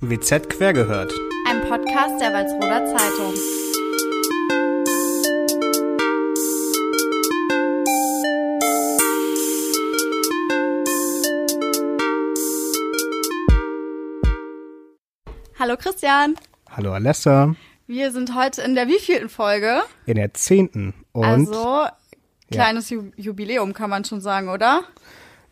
WZ quer gehört. Ein Podcast der Walsroder Zeitung. Hallo Christian. Hallo Alessa. Wir sind heute in der wievielten Folge? In der zehnten. Und also kleines ja. Jubiläum kann man schon sagen, oder?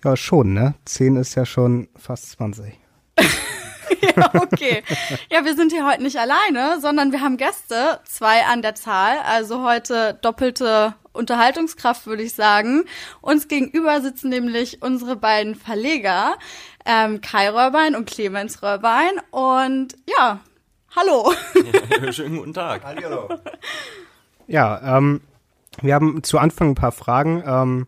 Ja, schon, ne? Zehn ist ja schon fast 20. ja, okay. Ja, wir sind hier heute nicht alleine, sondern wir haben Gäste, zwei an der Zahl, also heute doppelte Unterhaltungskraft, würde ich sagen. Uns gegenüber sitzen nämlich unsere beiden Verleger, ähm, Kai Röhrbein und Clemens Röhrbein. Und ja, hallo. Ja, schönen guten Tag. Hallo. Ja, ähm, wir haben zu Anfang ein paar Fragen. Ähm,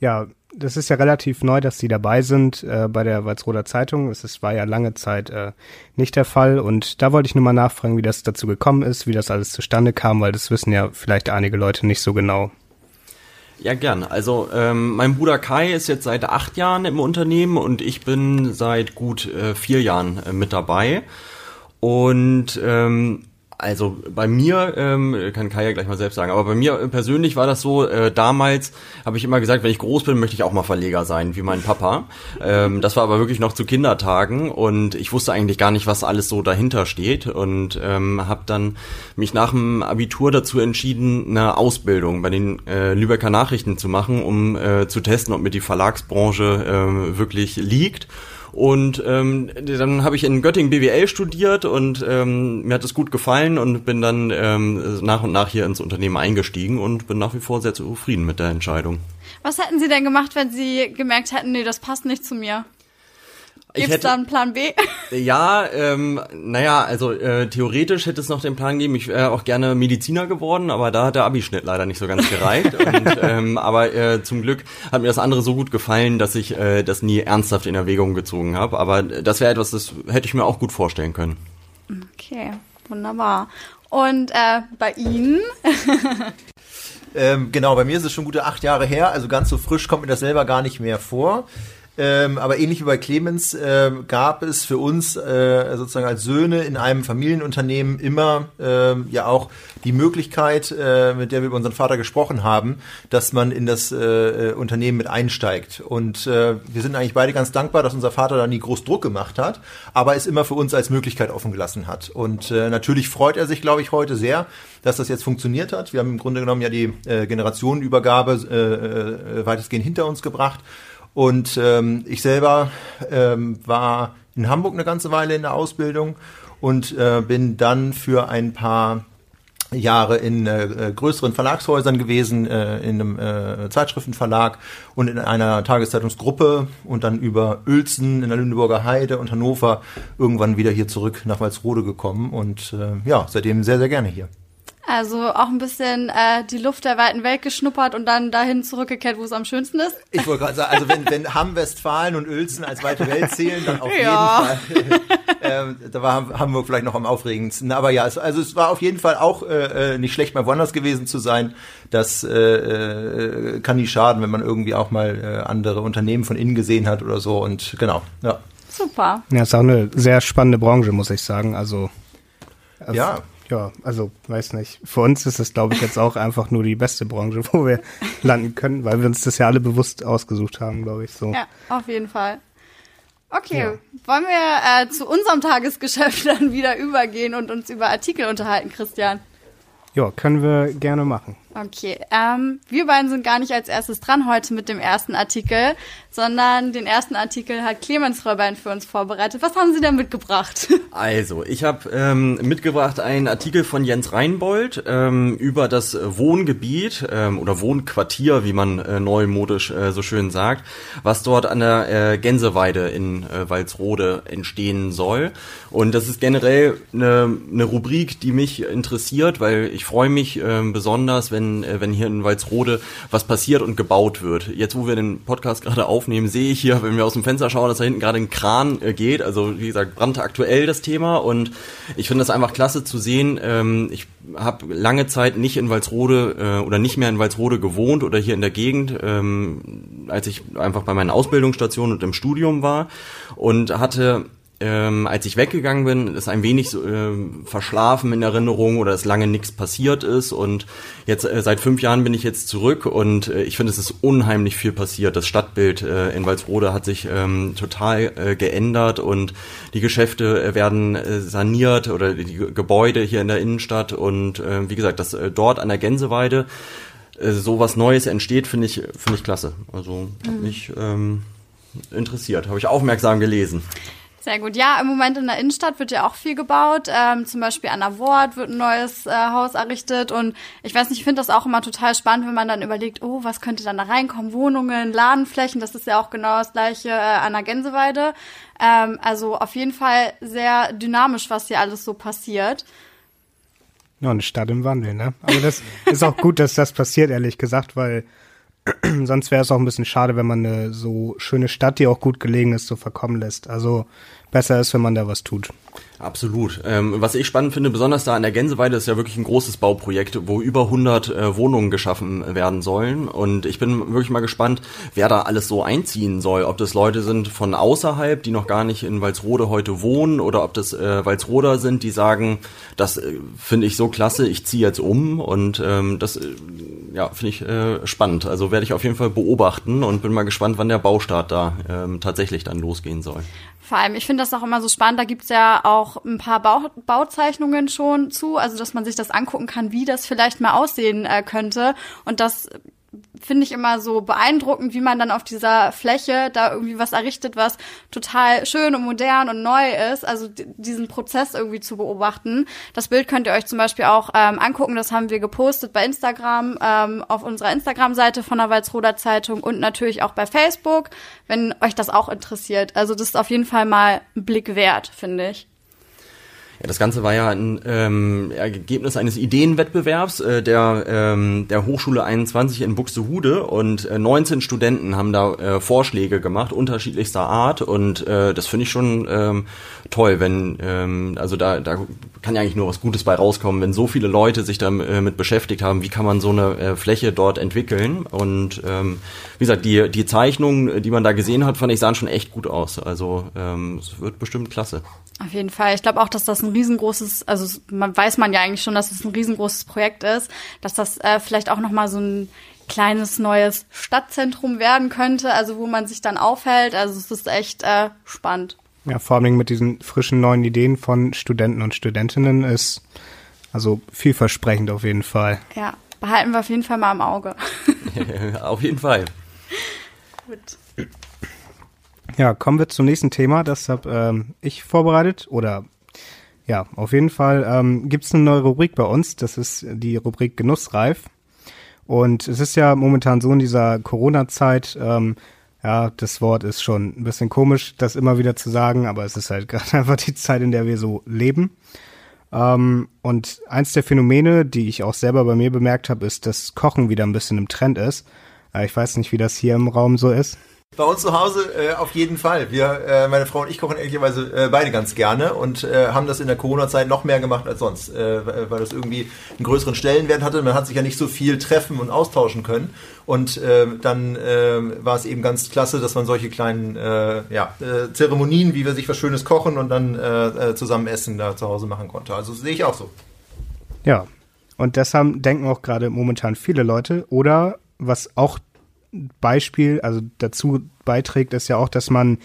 ja, das ist ja relativ neu, dass Sie dabei sind äh, bei der Walzroder Zeitung. Es ist, war ja lange Zeit äh, nicht der Fall. Und da wollte ich nur mal nachfragen, wie das dazu gekommen ist, wie das alles zustande kam, weil das wissen ja vielleicht einige Leute nicht so genau. Ja, gern. Also ähm, mein Bruder Kai ist jetzt seit acht Jahren im Unternehmen und ich bin seit gut äh, vier Jahren äh, mit dabei. Und ähm, also bei mir, ähm, kann Kai ja gleich mal selbst sagen, aber bei mir persönlich war das so, äh, damals habe ich immer gesagt, wenn ich groß bin, möchte ich auch mal Verleger sein, wie mein Papa. Ähm, das war aber wirklich noch zu Kindertagen und ich wusste eigentlich gar nicht, was alles so dahinter steht und ähm, habe dann mich nach dem Abitur dazu entschieden, eine Ausbildung bei den äh, Lübecker Nachrichten zu machen, um äh, zu testen, ob mir die Verlagsbranche äh, wirklich liegt. Und ähm, dann habe ich in Göttingen BWL studiert und ähm, mir hat es gut gefallen und bin dann ähm, nach und nach hier ins Unternehmen eingestiegen und bin nach wie vor sehr zufrieden mit der Entscheidung. Was hätten Sie denn gemacht, wenn Sie gemerkt hätten, nee, das passt nicht zu mir? Gibt es da einen Plan B? Ja, ähm, naja, also äh, theoretisch hätte es noch den Plan gegeben, ich wäre auch gerne Mediziner geworden, aber da hat der Abischnitt leider nicht so ganz gereicht. und, ähm, aber äh, zum Glück hat mir das andere so gut gefallen, dass ich äh, das nie ernsthaft in Erwägung gezogen habe. Aber das wäre etwas, das hätte ich mir auch gut vorstellen können. Okay, wunderbar. Und äh, bei Ihnen? ähm, genau, bei mir ist es schon gute acht Jahre her, also ganz so frisch kommt mir das selber gar nicht mehr vor. Ähm, aber ähnlich wie bei Clemens äh, gab es für uns äh, sozusagen als Söhne in einem Familienunternehmen immer äh, ja auch die Möglichkeit, äh, mit der wir über unseren Vater gesprochen haben, dass man in das äh, Unternehmen mit einsteigt. Und äh, wir sind eigentlich beide ganz dankbar, dass unser Vater da nie groß Druck gemacht hat, aber es immer für uns als Möglichkeit offen gelassen hat. Und äh, natürlich freut er sich, glaube ich, heute sehr, dass das jetzt funktioniert hat. Wir haben im Grunde genommen ja die äh, Generationenübergabe äh, äh, weitestgehend hinter uns gebracht. Und ähm, ich selber ähm, war in Hamburg eine ganze Weile in der Ausbildung und äh, bin dann für ein paar Jahre in äh, größeren Verlagshäusern gewesen, äh, in einem äh, Zeitschriftenverlag und in einer Tageszeitungsgruppe und dann über Uelzen in der Lüneburger Heide und Hannover irgendwann wieder hier zurück nach Walsrode gekommen und äh, ja, seitdem sehr, sehr gerne hier. Also auch ein bisschen äh, die Luft der weiten Welt geschnuppert und dann dahin zurückgekehrt, wo es am schönsten ist. Ich wollte gerade sagen, also wenn, wenn Hamm, Westfalen und Uelzen als weite Welt zählen, dann auf ja. jeden Fall. ähm, da war Hamburg vielleicht noch am aufregendsten. Aber ja, es, also es war auf jeden Fall auch äh, äh, nicht schlecht, mal woanders gewesen zu sein. Das äh, äh, kann nicht schaden, wenn man irgendwie auch mal äh, andere Unternehmen von innen gesehen hat oder so. Und genau, ja. Super. Ja, ist auch eine sehr spannende Branche, muss ich sagen. Also ja ja, also weiß nicht. Für uns ist es, glaube ich, jetzt auch einfach nur die beste Branche, wo wir landen können, weil wir uns das ja alle bewusst ausgesucht haben, glaube ich. So. Ja, auf jeden Fall. Okay, ja. wollen wir äh, zu unserem Tagesgeschäft dann wieder übergehen und uns über Artikel unterhalten, Christian? Ja, können wir gerne machen. Okay, ähm, wir beiden sind gar nicht als erstes dran heute mit dem ersten Artikel, sondern den ersten Artikel hat Clemens Röhrbein für uns vorbereitet. Was haben Sie denn mitgebracht? Also, ich habe ähm, mitgebracht einen Artikel von Jens Reinbold ähm, über das Wohngebiet ähm, oder Wohnquartier, wie man äh, neumodisch äh, so schön sagt, was dort an der äh, Gänseweide in äh, Walsrode entstehen soll. Und das ist generell eine, eine Rubrik, die mich interessiert, weil ich freue mich äh, besonders, wenn, äh, wenn hier in Walsrode was passiert und gebaut wird. Jetzt, wo wir den Podcast gerade auf aufnehmen, sehe ich hier, wenn wir aus dem Fenster schauen, dass da hinten gerade ein Kran äh, geht. Also wie gesagt, brandaktuell das Thema und ich finde das einfach klasse zu sehen. Ähm, ich habe lange Zeit nicht in Walsrode äh, oder nicht mehr in Walsrode gewohnt oder hier in der Gegend, ähm, als ich einfach bei meinen Ausbildungsstationen und im Studium war und hatte ähm, als ich weggegangen bin, ist ein wenig so, äh, verschlafen in Erinnerung oder es lange nichts passiert ist. Und jetzt äh, seit fünf Jahren bin ich jetzt zurück und äh, ich finde, es ist unheimlich viel passiert. Das Stadtbild äh, in Walsrode hat sich ähm, total äh, geändert und die Geschäfte äh, werden äh, saniert oder die Gebäude hier in der Innenstadt und äh, wie gesagt, das äh, dort an der Gänseweide äh, so was Neues entsteht, finde ich, finde ich klasse. Also mhm. mich ähm, interessiert, habe ich aufmerksam gelesen. Sehr gut. Ja, im Moment in der Innenstadt wird ja auch viel gebaut. Ähm, zum Beispiel an der Wort wird ein neues äh, Haus errichtet. Und ich weiß nicht, ich finde das auch immer total spannend, wenn man dann überlegt, oh, was könnte dann da reinkommen? Wohnungen, Ladenflächen, das ist ja auch genau das gleiche äh, an der Gänseweide. Ähm, also auf jeden Fall sehr dynamisch, was hier alles so passiert. Ja, eine Stadt im Wandel, ne? Aber das ist auch gut, dass das passiert, ehrlich gesagt, weil sonst wäre es auch ein bisschen schade, wenn man eine so schöne Stadt, die auch gut gelegen ist, so verkommen lässt. Also besser ist, wenn man da was tut. Absolut. Ähm, was ich spannend finde, besonders da an der Gänseweide, ist ja wirklich ein großes Bauprojekt, wo über 100 äh, Wohnungen geschaffen werden sollen. Und ich bin wirklich mal gespannt, wer da alles so einziehen soll. Ob das Leute sind von außerhalb, die noch gar nicht in Walsrode heute wohnen, oder ob das äh, Walsroder sind, die sagen, das äh, finde ich so klasse, ich ziehe jetzt um. Und ähm, das äh, ja, finde ich äh, spannend. Also werde ich auf jeden Fall beobachten und bin mal gespannt, wann der Baustart da ähm, tatsächlich dann losgehen soll. Vor allem, ich finde das auch immer so spannend, da gibt's ja auch ein paar Bau Bauzeichnungen schon zu, also dass man sich das angucken kann, wie das vielleicht mal aussehen äh, könnte. Und das finde ich immer so beeindruckend, wie man dann auf dieser Fläche da irgendwie was errichtet, was total schön und modern und neu ist. Also diesen Prozess irgendwie zu beobachten. Das Bild könnt ihr euch zum Beispiel auch ähm, angucken. Das haben wir gepostet bei Instagram, ähm, auf unserer Instagram-Seite von der Walzroder Zeitung und natürlich auch bei Facebook, wenn euch das auch interessiert. Also das ist auf jeden Fall mal ein Blick wert, finde ich. Ja, das Ganze war ja ein ähm, Ergebnis eines Ideenwettbewerbs äh, der, ähm, der Hochschule 21 in Buxtehude. Und äh, 19 Studenten haben da äh, Vorschläge gemacht, unterschiedlichster Art. Und äh, das finde ich schon ähm, toll, wenn, ähm, also da, da kann ja eigentlich nur was Gutes bei rauskommen, wenn so viele Leute sich damit äh, beschäftigt haben, wie kann man so eine äh, Fläche dort entwickeln? Und ähm, wie gesagt, die, die Zeichnungen, die man da gesehen hat, fand ich, sahen schon echt gut aus, also ähm, es wird bestimmt klasse. Auf jeden Fall. Ich glaube auch, dass das ein riesengroßes, also man weiß man ja eigentlich schon, dass es ein riesengroßes Projekt ist, dass das äh, vielleicht auch noch mal so ein kleines neues Stadtzentrum werden könnte, also wo man sich dann aufhält. Also es ist echt äh, spannend. Ja, vor allem mit diesen frischen neuen Ideen von Studenten und Studentinnen ist also vielversprechend auf jeden Fall. Ja, behalten wir auf jeden Fall mal im Auge. auf jeden Fall. Gut. Ja, kommen wir zum nächsten Thema. Das habe ähm, ich vorbereitet. Oder ja, auf jeden Fall ähm, gibt es eine neue Rubrik bei uns. Das ist die Rubrik Genussreif. Und es ist ja momentan so in dieser Corona-Zeit, ähm, ja, das Wort ist schon ein bisschen komisch, das immer wieder zu sagen, aber es ist halt gerade einfach die Zeit, in der wir so leben. Ähm, und eins der Phänomene, die ich auch selber bei mir bemerkt habe, ist, dass Kochen wieder ein bisschen im Trend ist. Äh, ich weiß nicht, wie das hier im Raum so ist. Bei uns zu Hause äh, auf jeden Fall. Wir, äh, meine Frau und ich kochen ehrlicherweise äh, beide ganz gerne und äh, haben das in der Corona-Zeit noch mehr gemacht als sonst, äh, weil das irgendwie einen größeren Stellenwert hatte. Man hat sich ja nicht so viel treffen und austauschen können. Und äh, dann war es eben ganz klasse, dass man solche kleinen ja, Zeremonien, wie wir sich was Schönes kochen und dann zusammen essen, da zu Hause machen konnte. Also sehe ich auch so. Ja, und deshalb denken auch gerade momentan viele Leute. Oder was auch Beispiel, also dazu beiträgt, ist ja auch, dass man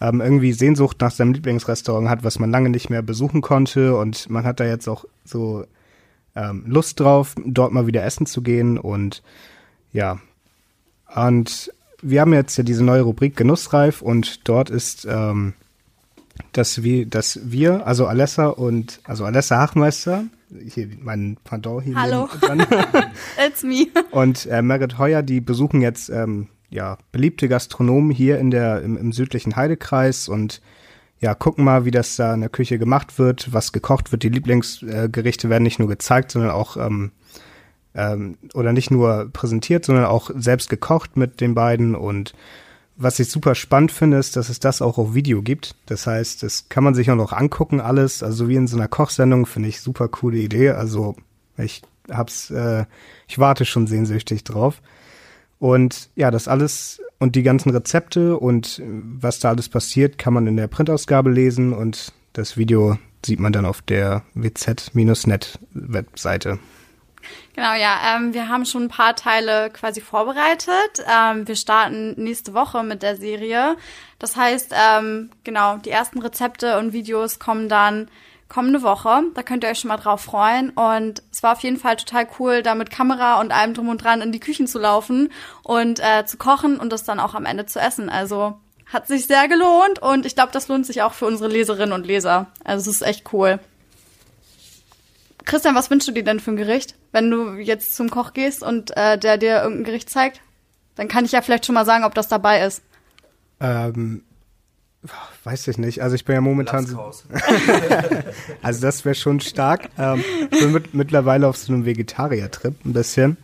ähm, irgendwie Sehnsucht nach seinem Lieblingsrestaurant hat, was man lange nicht mehr besuchen konnte. Und man hat da jetzt auch so ähm, Lust drauf, dort mal wieder essen zu gehen. Und ja. Und wir haben jetzt ja diese neue Rubrik Genussreif. Und dort ist ähm, dass wir, dass wir, also Alessa und, also Alessa Hachmeister, hier mein Pendant hier Hallo. It's me. Und äh, Margaret Heuer, die besuchen jetzt ähm, ja beliebte Gastronomen hier in der im, im südlichen Heidekreis und ja gucken mal, wie das da in der Küche gemacht wird, was gekocht wird. Die Lieblingsgerichte werden nicht nur gezeigt, sondern auch ähm, ähm, oder nicht nur präsentiert, sondern auch selbst gekocht mit den beiden und was ich super spannend finde, ist, dass es das auch auf Video gibt. Das heißt, das kann man sich auch noch angucken, alles. Also wie in so einer Kochsendung, finde ich super coole Idee. Also ich hab's, äh, ich warte schon sehnsüchtig drauf. Und ja, das alles und die ganzen Rezepte und was da alles passiert, kann man in der Printausgabe lesen und das Video sieht man dann auf der wz-net-Webseite. Genau, ja, ähm, wir haben schon ein paar Teile quasi vorbereitet. Ähm, wir starten nächste Woche mit der Serie. Das heißt, ähm, genau, die ersten Rezepte und Videos kommen dann kommende Woche. Da könnt ihr euch schon mal drauf freuen. Und es war auf jeden Fall total cool, da mit Kamera und allem drum und dran in die Küchen zu laufen und äh, zu kochen und das dann auch am Ende zu essen. Also hat sich sehr gelohnt und ich glaube, das lohnt sich auch für unsere Leserinnen und Leser. Also es ist echt cool. Christian, was wünschst du dir denn für ein Gericht, wenn du jetzt zum Koch gehst und äh, der dir irgendein Gericht zeigt? Dann kann ich ja vielleicht schon mal sagen, ob das dabei ist. Ähm, weiß ich nicht. Also ich bin ja momentan so, Also das wäre schon stark. Ähm, ich bin mit, mittlerweile auf so einem Vegetarier-Trip ein bisschen.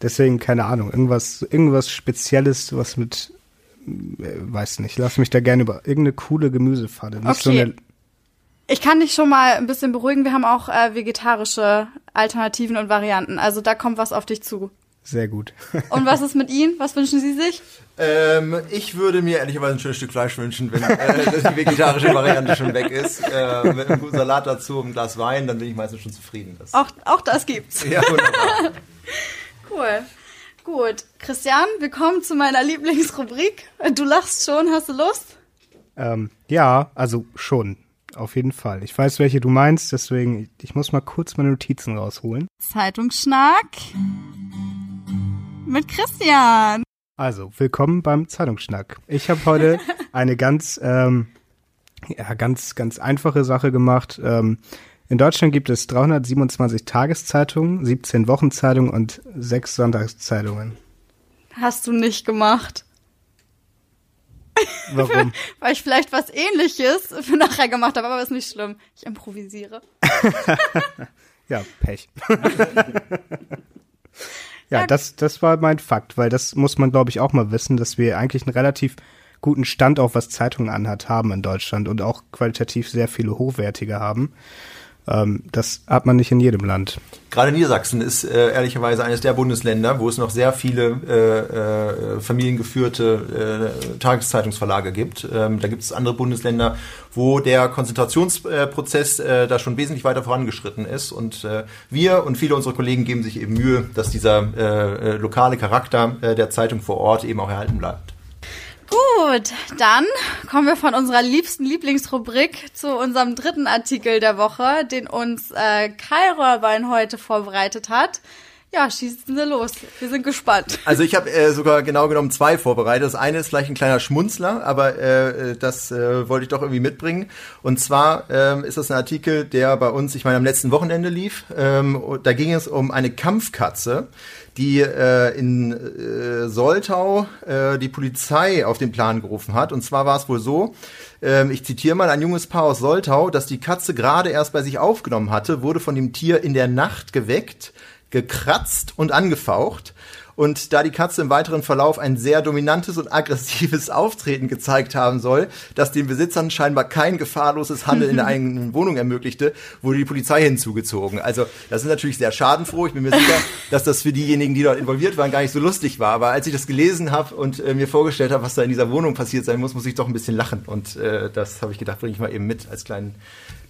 Deswegen, keine Ahnung, irgendwas, irgendwas Spezielles, was mit, äh, weiß nicht, lass mich da gerne über irgendeine coole Gemüsepfanne. Nicht Okay. so eine, Ich kann dich schon mal ein bisschen beruhigen. Wir haben auch äh, vegetarische Alternativen und Varianten. Also da kommt was auf dich zu. sehr gut. Und was ist mit Ihnen? Was wünschen Sie sich? Ähm, ich würde mir ehrlicherweise ein schönes Stück Fleisch wünschen, wenn äh, die vegetarische Variante schon weg ist. Äh, mit einem guten Salat dazu, ein Glas Wein, dann bin ich meistens schon zufrieden. Das, Auch, auch das gibt's. ja, wunderbar. Cool. Gut. Christian, wir kommen zu meiner Lieblingsrubrik. Du lachst schon. Hast du Lust? ähm, ja, also schon. Auf jeden Fall. Ich weiß, welche du meinst, deswegen, ich, muss mal kurz meine Notizen rausholen. Zeitungsschnack mit Christian. Also, willkommen beim Zeitungsschnack. Ich habe heute eine ganz, ähm, ja, ganz, ganz einfache Sache gemacht. Ähm, in Deutschland gibt es 327 Tageszeitungen, 17 Wochenzeitungen und 6 Sonntagszeitungen. Hast du nicht gemacht. Warum? Weil ich vielleicht was ähnliches für nachher gemacht habe, aber ist nicht schlimm. Ich improvisiere. ja, Pech. ja, das, das war mein Fakt, weil das muss man, glaube ich, auch mal wissen, dass wir eigentlich einen relativ guten Stand auch was Zeitungen anhat haben in Deutschland und auch qualitativ sehr viele hochwertige haben. Ähm, das hat man nicht in jedem Land. Gerade Niedersachsen ist äh, ehrlicherweise eines der Bundesländer, wo es noch sehr viele äh, äh, familiengeführte äh, Tageszeitungsverlage gibt. Ähm, da gibt es andere Bundesländer, wo der Konzentrationsprozess äh, da schon wesentlich weiter vorangeschritten ist. Und äh, wir und viele unserer Kollegen geben sich eben Mühe, dass dieser äh, äh, lokale Charakter äh, der Zeitung vor Ort eben auch erhalten bleibt. Gut, dann kommen wir von unserer liebsten Lieblingsrubrik zu unserem dritten Artikel der Woche, den uns äh, Kai Röhrbein heute vorbereitet hat. Ja, schießen Sie los. Wir sind gespannt. Also ich habe äh, sogar genau genommen zwei vorbereitet. Das eine ist vielleicht ein kleiner Schmunzler, aber äh, das äh, wollte ich doch irgendwie mitbringen. Und zwar ähm, ist das ein Artikel, der bei uns, ich meine, am letzten Wochenende lief. Ähm, da ging es um eine Kampfkatze, die äh, in äh, Soltau äh, die Polizei auf den Plan gerufen hat. Und zwar war es wohl so, ähm, ich zitiere mal, ein junges Paar aus Soltau, das die Katze gerade erst bei sich aufgenommen hatte, wurde von dem Tier in der Nacht geweckt, gekratzt und angefaucht. Und da die Katze im weiteren Verlauf ein sehr dominantes und aggressives Auftreten gezeigt haben soll, das den Besitzern scheinbar kein gefahrloses Handeln in der eigenen Wohnung ermöglichte, wurde die Polizei hinzugezogen. Also das ist natürlich sehr schadenfroh. Ich bin mir sicher, dass das für diejenigen, die dort involviert waren, gar nicht so lustig war. Aber als ich das gelesen habe und äh, mir vorgestellt habe, was da in dieser Wohnung passiert sein muss, muss ich doch ein bisschen lachen. Und äh, das habe ich gedacht, bringe ich mal eben mit als kleinen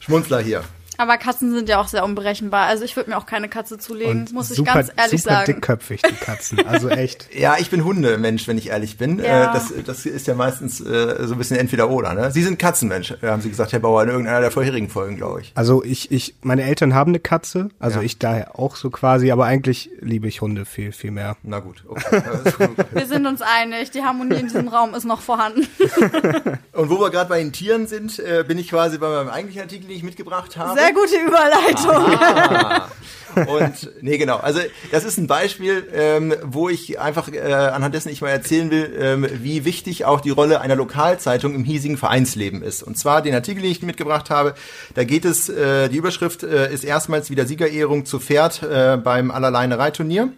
Schmunzler hier. Aber Katzen sind ja auch sehr unberechenbar. Also ich würde mir auch keine Katze zulegen, Und muss ich super, ganz ehrlich super sagen. dickköpfig, die Katzen. Also echt. Ja, ich bin Hundemensch, wenn ich ehrlich bin. Ja. Äh, das, das ist ja meistens äh, so ein bisschen entweder oder. Ne? Sie sind Katzenmensch, äh, haben Sie gesagt, Herr Bauer, in irgendeiner der vorherigen Folgen, glaube ich. Also ich, ich, meine Eltern haben eine Katze, also Ja. ich daher auch so quasi, aber eigentlich liebe ich Hunde viel, viel mehr. Na gut, okay. Wir sind uns einig, die Harmonie in diesem Raum ist noch vorhanden. Und wo wir gerade bei den Tieren sind, äh, bin ich quasi bei meinem eigentlichen Artikel, den ich mitgebracht habe. Sehr gute Überleitung. Ah. Und nee, genau. Also das ist ein Beispiel, ähm, wo ich einfach äh, anhand dessen ich mal erzählen will, ähm, wie wichtig auch die Rolle einer Lokalzeitung im hiesigen Vereinsleben ist. Und zwar den Artikel, den ich mitgebracht habe, da geht es, äh, die Überschrift äh, ist erstmals wieder Siegerehrung zu Pferd äh, beim Allerleine-Reitturnier.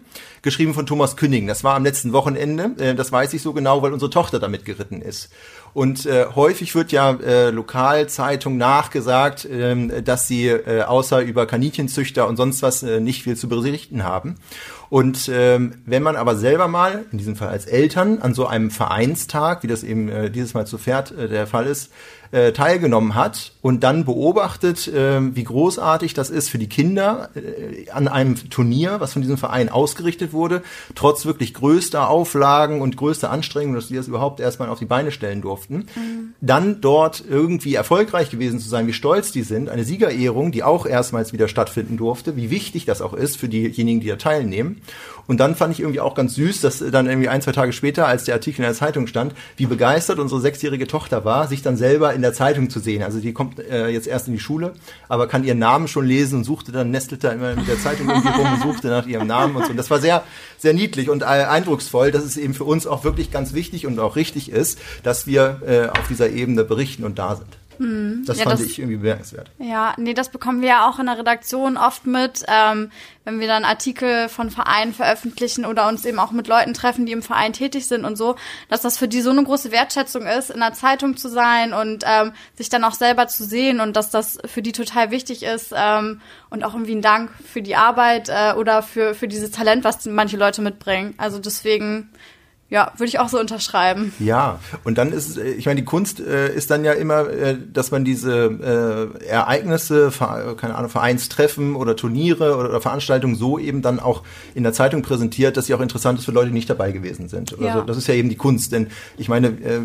Geschrieben von Thomas Künning. Das war am letzten Wochenende. Äh, das weiß ich so genau, weil unsere Tochter damit geritten ist. Und äh, häufig wird ja äh, Lokalzeitung nachgesagt, ähm, dass sie äh, außer über Kaninchenzüchter und sonst was äh, nicht viel zu berichten haben. Und ähm, wenn man aber selber mal, in diesem Fall als Eltern, an so einem Vereinstag, wie das eben äh, dieses Mal zu Pferd äh, der Fall ist, äh, teilgenommen hat und dann beobachtet, äh, wie großartig das ist für die Kinder äh, an einem Turnier, was von diesem Verein ausgerichtet wurde, trotz wirklich größter Auflagen und größter Anstrengungen, dass sie das überhaupt erstmal auf die Beine stellen durften, mhm. dann dort irgendwie erfolgreich gewesen zu sein, wie stolz die sind, eine Siegerehrung, die auch erstmals wieder stattfinden durfte, wie wichtig das auch ist für diejenigen, die da teilnehmen. Und dann fand ich irgendwie auch ganz süß, dass dann irgendwie ein, zwei Tage später, als der Artikel in der Zeitung stand, wie begeistert unsere sechsjährige Tochter war, sich dann selber in der Zeitung zu sehen. Also die kommt äh, jetzt erst in die Schule, aber kann ihren Namen schon lesen und suchte dann, nestelte da immer mit der Zeitung irgendwie rum und suchte nach ihrem Namen und so. Und das war sehr, sehr niedlich und äh, eindrucksvoll, dass es eben für uns auch wirklich ganz wichtig und auch richtig ist, dass wir äh, auf dieser Ebene berichten und da sind. Hm. Das ja, fand das, ich irgendwie bemerkenswert. Ja, nee, das bekommen wir ja auch in der Redaktion oft mit, ähm, wenn wir dann Artikel von Vereinen veröffentlichen oder uns eben auch mit Leuten treffen, die im Verein tätig sind und so, dass das für die so eine große Wertschätzung ist, in der Zeitung zu sein und ähm, sich dann auch selber zu sehen und dass das für die total wichtig ist ähm, und auch irgendwie ein Dank für die Arbeit äh, oder für, für dieses Talent, was manche Leute mitbringen. Also deswegen ja, würde ich auch so unterschreiben. Ja, und dann ist, ich meine, die Kunst äh, ist dann ja immer, äh, dass man diese äh, Ereignisse, keine Ahnung, Vereinstreffen oder Turniere oder, oder, Veranstaltungen so eben dann auch in der Zeitung präsentiert, dass sie auch interessant ist für Leute, die nicht dabei gewesen sind. Ja. Also das ist ja eben die Kunst, denn ich meine, äh,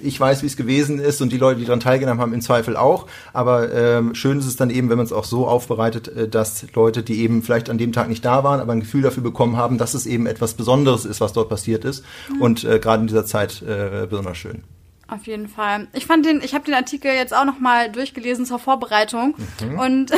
ich weiß, wie es gewesen ist und die Leute, die daran teilgenommen haben, im Zweifel auch. Aber äh, schön ist es dann eben, wenn man es auch so aufbereitet, äh, dass Leute, die eben vielleicht an dem Tag nicht da waren, aber ein Gefühl dafür bekommen haben, dass es eben etwas Besonderes ist, was dort passiert ist mhm. und äh, gerade in dieser Zeit äh, besonders schön. Auf jeden Fall. Ich fand den, ich habe den Artikel jetzt auch noch mal durchgelesen zur Vorbereitung mhm. und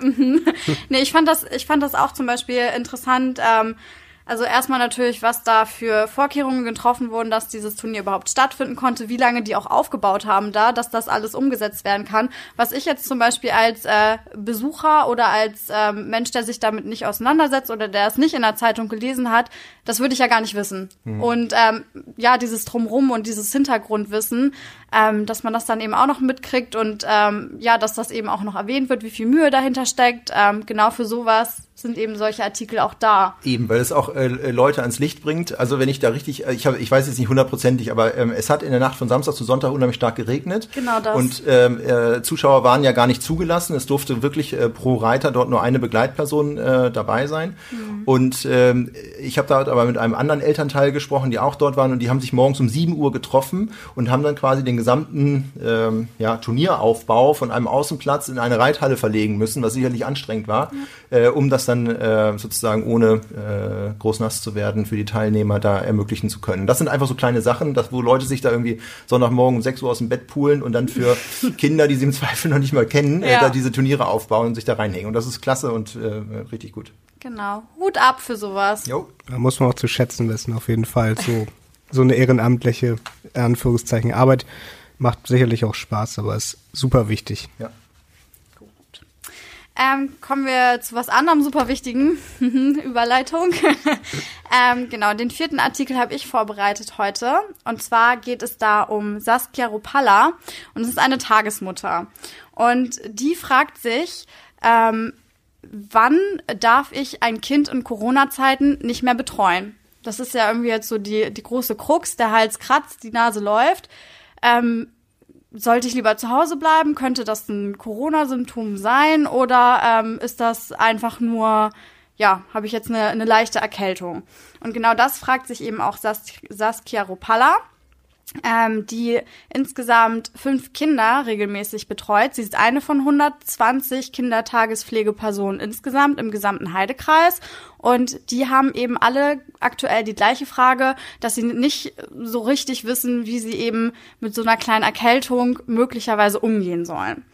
nee, ich fand das, ich fand das auch zum Beispiel interessant. Ähm, also erstmal natürlich, was da für Vorkehrungen getroffen wurden, dass dieses Turnier überhaupt stattfinden konnte, wie lange die auch aufgebaut haben da, dass das alles umgesetzt werden kann. Was ich jetzt zum Beispiel als äh, Besucher oder als ähm, Mensch, der sich damit nicht auseinandersetzt oder der es nicht in der Zeitung gelesen hat, das würde ich ja gar nicht wissen. Mhm. Und ähm, ja, dieses Drumrum und dieses Hintergrundwissen, ähm, dass man das dann eben auch noch mitkriegt und ähm, ja, dass das eben auch noch erwähnt wird, wie viel Mühe dahinter steckt. Ähm, genau für sowas sind eben solche Artikel auch da. Eben, weil es auch äh, Leute ans Licht bringt. Also wenn ich da richtig, äh, ich, hab, ich weiß jetzt nicht hundertprozentig, aber ähm, es hat in der Nacht von Samstag zu Sonntag unheimlich stark geregnet. Genau das. Und ähm, äh, Zuschauer waren ja gar nicht zugelassen. Es durfte wirklich äh, pro Reiter dort nur eine Begleitperson äh, dabei sein. Mhm. Und ähm, ich habe da aber mit einem anderen Elternteil gesprochen, die auch dort waren und die haben sich morgens um 7 Uhr getroffen und haben dann quasi den gesamten ähm, ja, Turnieraufbau von einem Außenplatz in eine Reithalle verlegen müssen, was sicherlich anstrengend war, ja. äh, um das dann äh, sozusagen ohne äh, großnass zu werden für die Teilnehmer da ermöglichen zu können. Das sind einfach so kleine Sachen, dass, wo Leute sich da irgendwie Sonntagmorgen um 6 Uhr aus dem Bett poolen und dann für Kinder, die sie im Zweifel noch nicht mal kennen, äh, ja. äh, da diese Turniere aufbauen und sich da reinhängen. Und das ist klasse und äh, richtig gut. Genau. Hut ab für sowas. Jo. Da muss man auch zu schätzen wissen, auf jeden Fall. So, so eine ehrenamtliche, Anführungszeichen, Arbeit macht sicherlich auch Spaß, aber ist super wichtig. Ja. Ähm, kommen wir zu was anderem super wichtigen. Überleitung. ähm, genau, den vierten Artikel habe ich vorbereitet heute. Und zwar geht es da um Saskia Rupalla. Und es ist eine Tagesmutter. Und die fragt sich, ähm, wann darf ich ein Kind in Corona-Zeiten nicht mehr betreuen? Das ist ja irgendwie jetzt so die, die große Krux. Der Hals kratzt, die Nase läuft. Ähm, sollte ich lieber zu Hause bleiben? Könnte das ein Corona-Symptom sein? Oder ähm, ist das einfach nur, ja, habe ich jetzt eine, eine leichte Erkältung? Und genau das fragt sich eben auch Sas Saskia Ropalla ähm, die insgesamt fünf Kinder regelmäßig betreut. Sie ist eine von 120 Kindertagespflegepersonen insgesamt im gesamten Heidekreis. Und die haben eben alle aktuell die gleiche Frage, dass sie nicht so richtig wissen, wie sie eben mit so einer kleinen Erkältung möglicherweise umgehen sollen.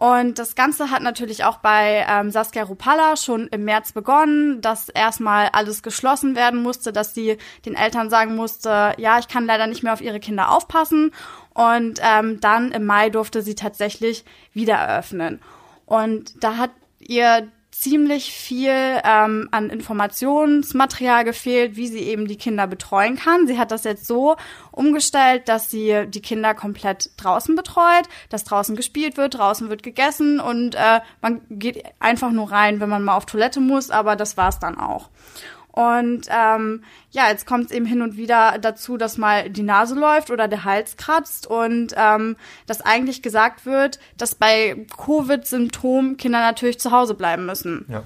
Und das Ganze hat natürlich auch bei ähm, Saskia Rupalla schon im März begonnen, dass erstmal alles geschlossen werden musste, dass sie den Eltern sagen musste, ja, ich kann leider nicht mehr auf ihre Kinder aufpassen. Und ähm, dann im Mai durfte sie tatsächlich wieder eröffnen. Und da hat ihr ziemlich viel ähm, an Informationsmaterial gefehlt, wie sie eben die Kinder betreuen kann. Sie hat das jetzt so umgestellt, dass sie die Kinder komplett draußen betreut, dass draußen gespielt wird, draußen wird gegessen und äh, man geht einfach nur rein, wenn man mal auf Toilette muss, aber das war's dann auch. Und ähm, ja, jetzt kommt es eben hin und wieder dazu, dass mal die Nase läuft oder der Hals kratzt und ähm, dass eigentlich gesagt wird, dass bei Covid-Symptomen Kinder natürlich zu Hause bleiben müssen. Ja.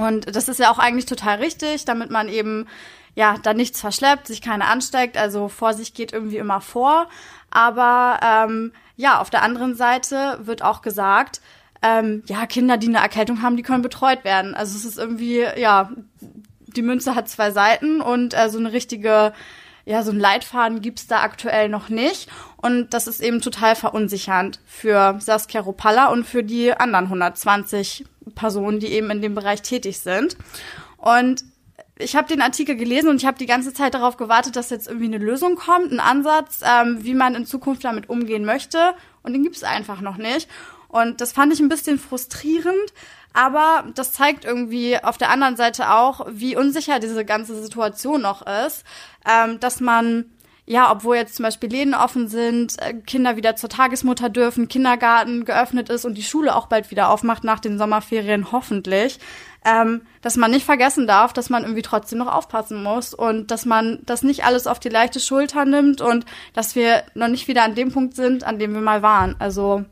Und das ist ja auch eigentlich total richtig, damit man eben ja da nichts verschleppt, sich keine ansteckt. Also Vorsicht geht irgendwie immer vor. Aber ähm, ja, auf der anderen Seite wird auch gesagt, ähm, ja, Kinder, die eine Erkältung haben, die können betreut werden. Also es ist irgendwie, ja, die Münze hat zwei Seiten und äh, so eine richtige, ja, so ein Leitfaden gibt's da aktuell noch nicht. Und das ist eben total verunsichernd für Saskia Ropalla und für die anderen 120 Personen, die eben in dem Bereich tätig sind. Und ich habe den Artikel gelesen und ich habe die ganze Zeit darauf gewartet, dass jetzt irgendwie eine Lösung kommt, ein Ansatz, ähm, wie man in Zukunft damit umgehen möchte. Und den gibt's einfach noch nicht. Und das fand ich ein bisschen frustrierend, aber das zeigt irgendwie auf der anderen Seite auch, wie unsicher diese ganze Situation noch ist, ähm, dass man ja, obwohl jetzt zum Beispiel Läden offen sind, äh, Kinder wieder zur Tagesmutter dürfen, Kindergarten geöffnet ist und die Schule auch bald wieder aufmacht nach den Sommerferien, hoffentlich, ähm, dass man nicht vergessen darf, dass man irgendwie trotzdem noch aufpassen muss und dass man das nicht alles auf die leichte Schulter nimmt und dass wir noch nicht wieder an dem Punkt sind, an dem wir mal waren. Also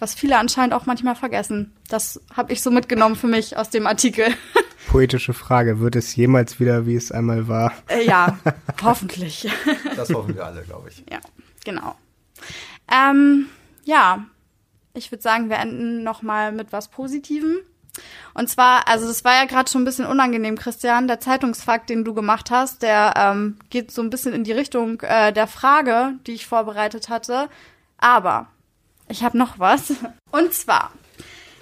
was viele anscheinend auch manchmal vergessen. Das habe ich so mitgenommen für mich aus dem Artikel. Poetische Frage, wird es jemals wieder, wie es einmal war? Äh, ja, hoffentlich. Das hoffen wir alle, glaube ich. Ja, genau. Ähm, ja, ich würde sagen, wir enden noch mal mit was Positivem. Und zwar, also das war ja gerade schon ein bisschen unangenehm, Christian. Der Zeitungsfakt, den du gemacht hast, der ähm, geht so ein bisschen in die Richtung äh, der Frage, die ich vorbereitet hatte. Aber ich habe noch was. Und zwar,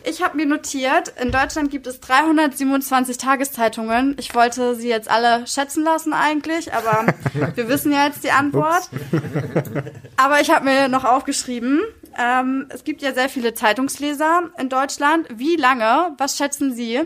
ich habe mir notiert, in Deutschland gibt es 327 Tageszeitungen. Ich wollte sie jetzt alle schätzen lassen eigentlich, aber wir wissen ja jetzt die Antwort. Aber ich habe mir noch aufgeschrieben, ähm, es gibt ja sehr viele Zeitungsleser in Deutschland. Wie lange, was schätzen Sie,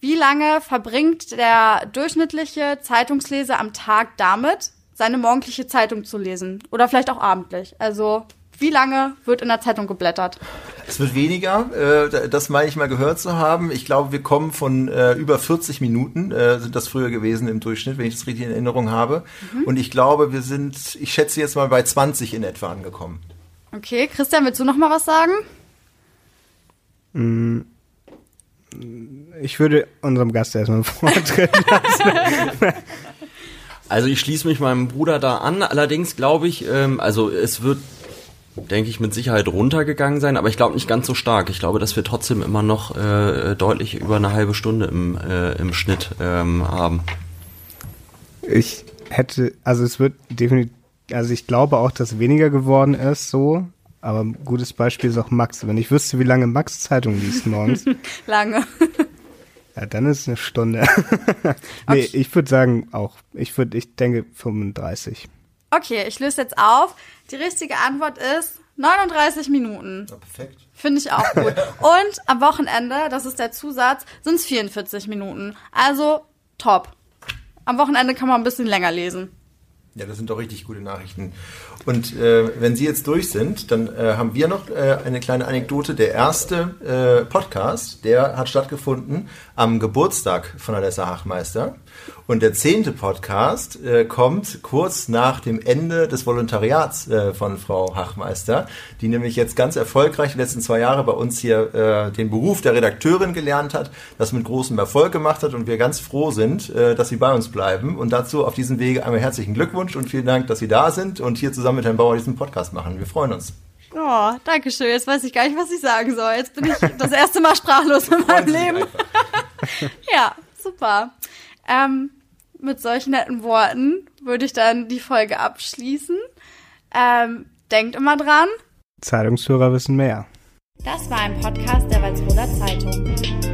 wie lange verbringt der durchschnittliche Zeitungsleser am Tag damit, seine morgendliche Zeitung zu lesen? Oder vielleicht auch abendlich? Also wie lange wird in der Zeitung geblättert? Es wird weniger, äh, das meine ich mal gehört zu haben. Ich glaube, wir kommen von äh, über 40 Minuten, äh, sind das früher gewesen im Durchschnitt, wenn ich das richtig in Erinnerung habe. Mhm. Und ich glaube, wir sind, ich schätze jetzt mal bei 20 in etwa angekommen. Okay, Christian, willst du noch mal was sagen? Mm, ich würde unserem Gast erstmal vortreten lassen. Also ich schließe mich meinem Bruder da an. Allerdings glaube ich, ähm, also es wird denke ich, mit Sicherheit runtergegangen sein, aber ich glaube nicht ganz so stark. Ich glaube, dass wir trotzdem immer noch äh, deutlich über eine halbe Stunde im, äh, im Schnitt ähm, haben. Ich hätte, also es wird definitiv, also ich glaube auch, dass weniger geworden ist, so. Aber ein gutes Beispiel ist auch Max. Wenn ich wüsste, wie lange Max Zeitung liest morgens. lange. Ja, dann ist es eine Stunde. nee, ich würde sagen auch, ich würde, ich denke 35. Okay, ich löse jetzt auf. Die richtige Antwort ist 39 Minuten. Ja, perfekt. Finde ich auch gut. Und am Wochenende, das ist der Zusatz, sind es 44 Minuten. Also top. Am Wochenende kann man ein bisschen länger lesen. Ja, das sind doch richtig gute Nachrichten. Und äh, wenn Sie jetzt durch sind, dann äh, haben wir noch äh, eine kleine Anekdote. Der erste äh, Podcast, der hat stattgefunden am Geburtstag von Alessa Hachmeister. Und der zehnte Podcast äh, kommt kurz nach dem Ende des Volontariats äh, von Frau Hachmeister, die nämlich jetzt ganz erfolgreich die letzten zwei Jahre bei uns hier äh, den Beruf der Redakteurin gelernt hat, das mit großem Erfolg gemacht hat und wir ganz froh sind, äh, dass sie bei uns bleiben. Und dazu auf diesem Wege einmal herzlichen Glückwunsch und vielen Dank, dass Sie da sind und hier zusammen mit Herrn Bauer diesen Podcast machen. Wir freuen uns. Oh, danke schön. Jetzt weiß ich gar nicht, was ich sagen soll. Jetzt bin ich das erste Mal sprachlos in meinem Leben. ja, super. Ähm, mit solchen netten Worten würde ich dann die Folge abschließen. Ähm, denkt immer dran. Zeitungsführer wissen mehr. Das war ein Podcast der Walsroder Zeitung.